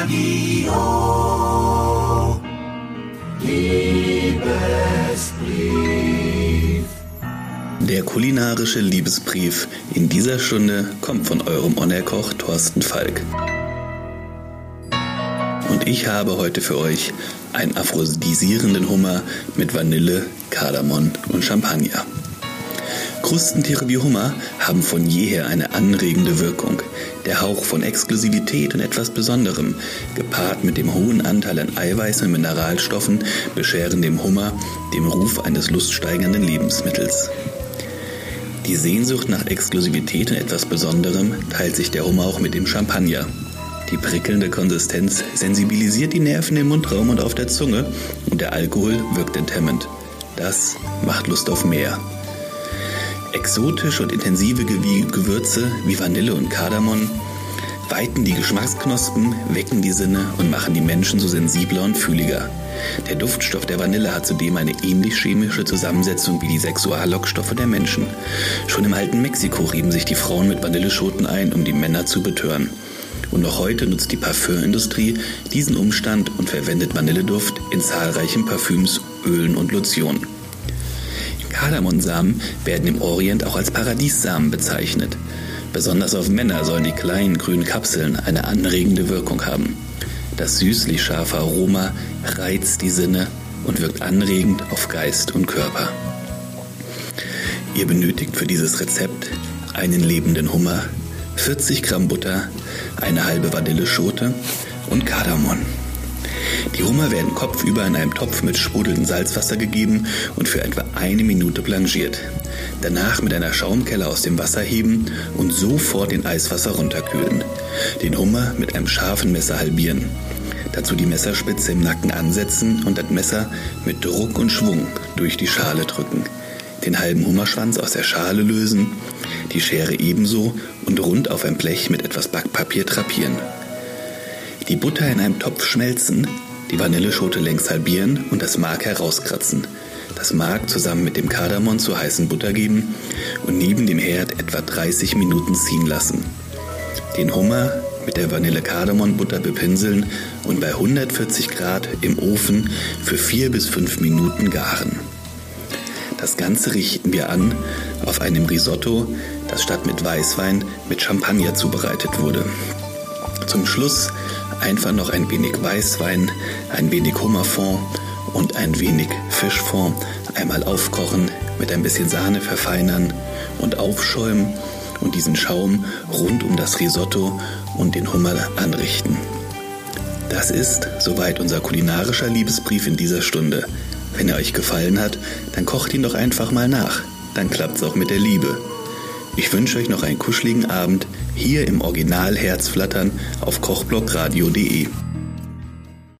Radio. Liebesbrief. Der kulinarische Liebesbrief in dieser Stunde kommt von eurem Onerkoch Thorsten Falk. Und ich habe heute für euch einen aphrodisierenden Hummer mit Vanille, Kardamom und Champagner. Krustentiere wie Hummer haben von jeher eine anregende Wirkung. Der Hauch von Exklusivität und etwas Besonderem, gepaart mit dem hohen Anteil an Eiweiß und Mineralstoffen, bescheren dem Hummer den Ruf eines luststeigernden Lebensmittels. Die Sehnsucht nach Exklusivität und etwas Besonderem teilt sich der Hummer auch mit dem Champagner. Die prickelnde Konsistenz sensibilisiert die Nerven im Mundraum und auf der Zunge und der Alkohol wirkt enthemmend. Das macht Lust auf mehr. Exotische und intensive Gewürze wie Vanille und Kardamom weiten die Geschmacksknospen, wecken die Sinne und machen die Menschen so sensibler und fühliger. Der Duftstoff der Vanille hat zudem eine ähnlich chemische Zusammensetzung wie die Sexuallockstoffe der Menschen. Schon im alten Mexiko rieben sich die Frauen mit Vanilleschoten ein, um die Männer zu betören. Und noch heute nutzt die Parfümindustrie diesen Umstand und verwendet Vanilleduft in zahlreichen Parfüms, Ölen und Lotionen. Kardamonsamen werden im Orient auch als Paradiessamen bezeichnet. Besonders auf Männer sollen die kleinen grünen Kapseln eine anregende Wirkung haben. Das süßlich scharfe Aroma reizt die Sinne und wirkt anregend auf Geist und Körper. Ihr benötigt für dieses Rezept einen lebenden Hummer, 40 Gramm Butter, eine halbe Vanilleschote und Kardamom. Die Hummer werden kopfüber in einem Topf mit sprudelndem Salzwasser gegeben und für etwa eine Minute blanchiert. Danach mit einer Schaumkelle aus dem Wasser heben und sofort in Eiswasser runterkühlen. Den Hummer mit einem scharfen Messer halbieren. Dazu die Messerspitze im Nacken ansetzen und das Messer mit Druck und Schwung durch die Schale drücken. Den halben Hummerschwanz aus der Schale lösen, die Schere ebenso und rund auf ein Blech mit etwas Backpapier drapieren. Die Butter in einem Topf schmelzen, die Vanilleschote längs halbieren und das Mark herauskratzen. Das Mark zusammen mit dem Kardamom zur heißen Butter geben und neben dem Herd etwa 30 Minuten ziehen lassen. Den Hummer mit der Vanille-Kardamom-Butter bepinseln und bei 140 Grad im Ofen für 4 bis 5 Minuten garen. Das Ganze richten wir an auf einem Risotto, das statt mit Weißwein mit Champagner zubereitet wurde. Zum Schluss einfach noch ein wenig Weißwein, ein wenig Hummerfond und ein wenig Fischfond einmal aufkochen, mit ein bisschen Sahne verfeinern und aufschäumen und diesen Schaum rund um das Risotto und den Hummer anrichten. Das ist soweit unser kulinarischer Liebesbrief in dieser Stunde. Wenn er euch gefallen hat, dann kocht ihn doch einfach mal nach. Dann klappt's auch mit der Liebe. Ich wünsche euch noch einen kuscheligen Abend hier im Original Herzflattern auf kochblockradio.de.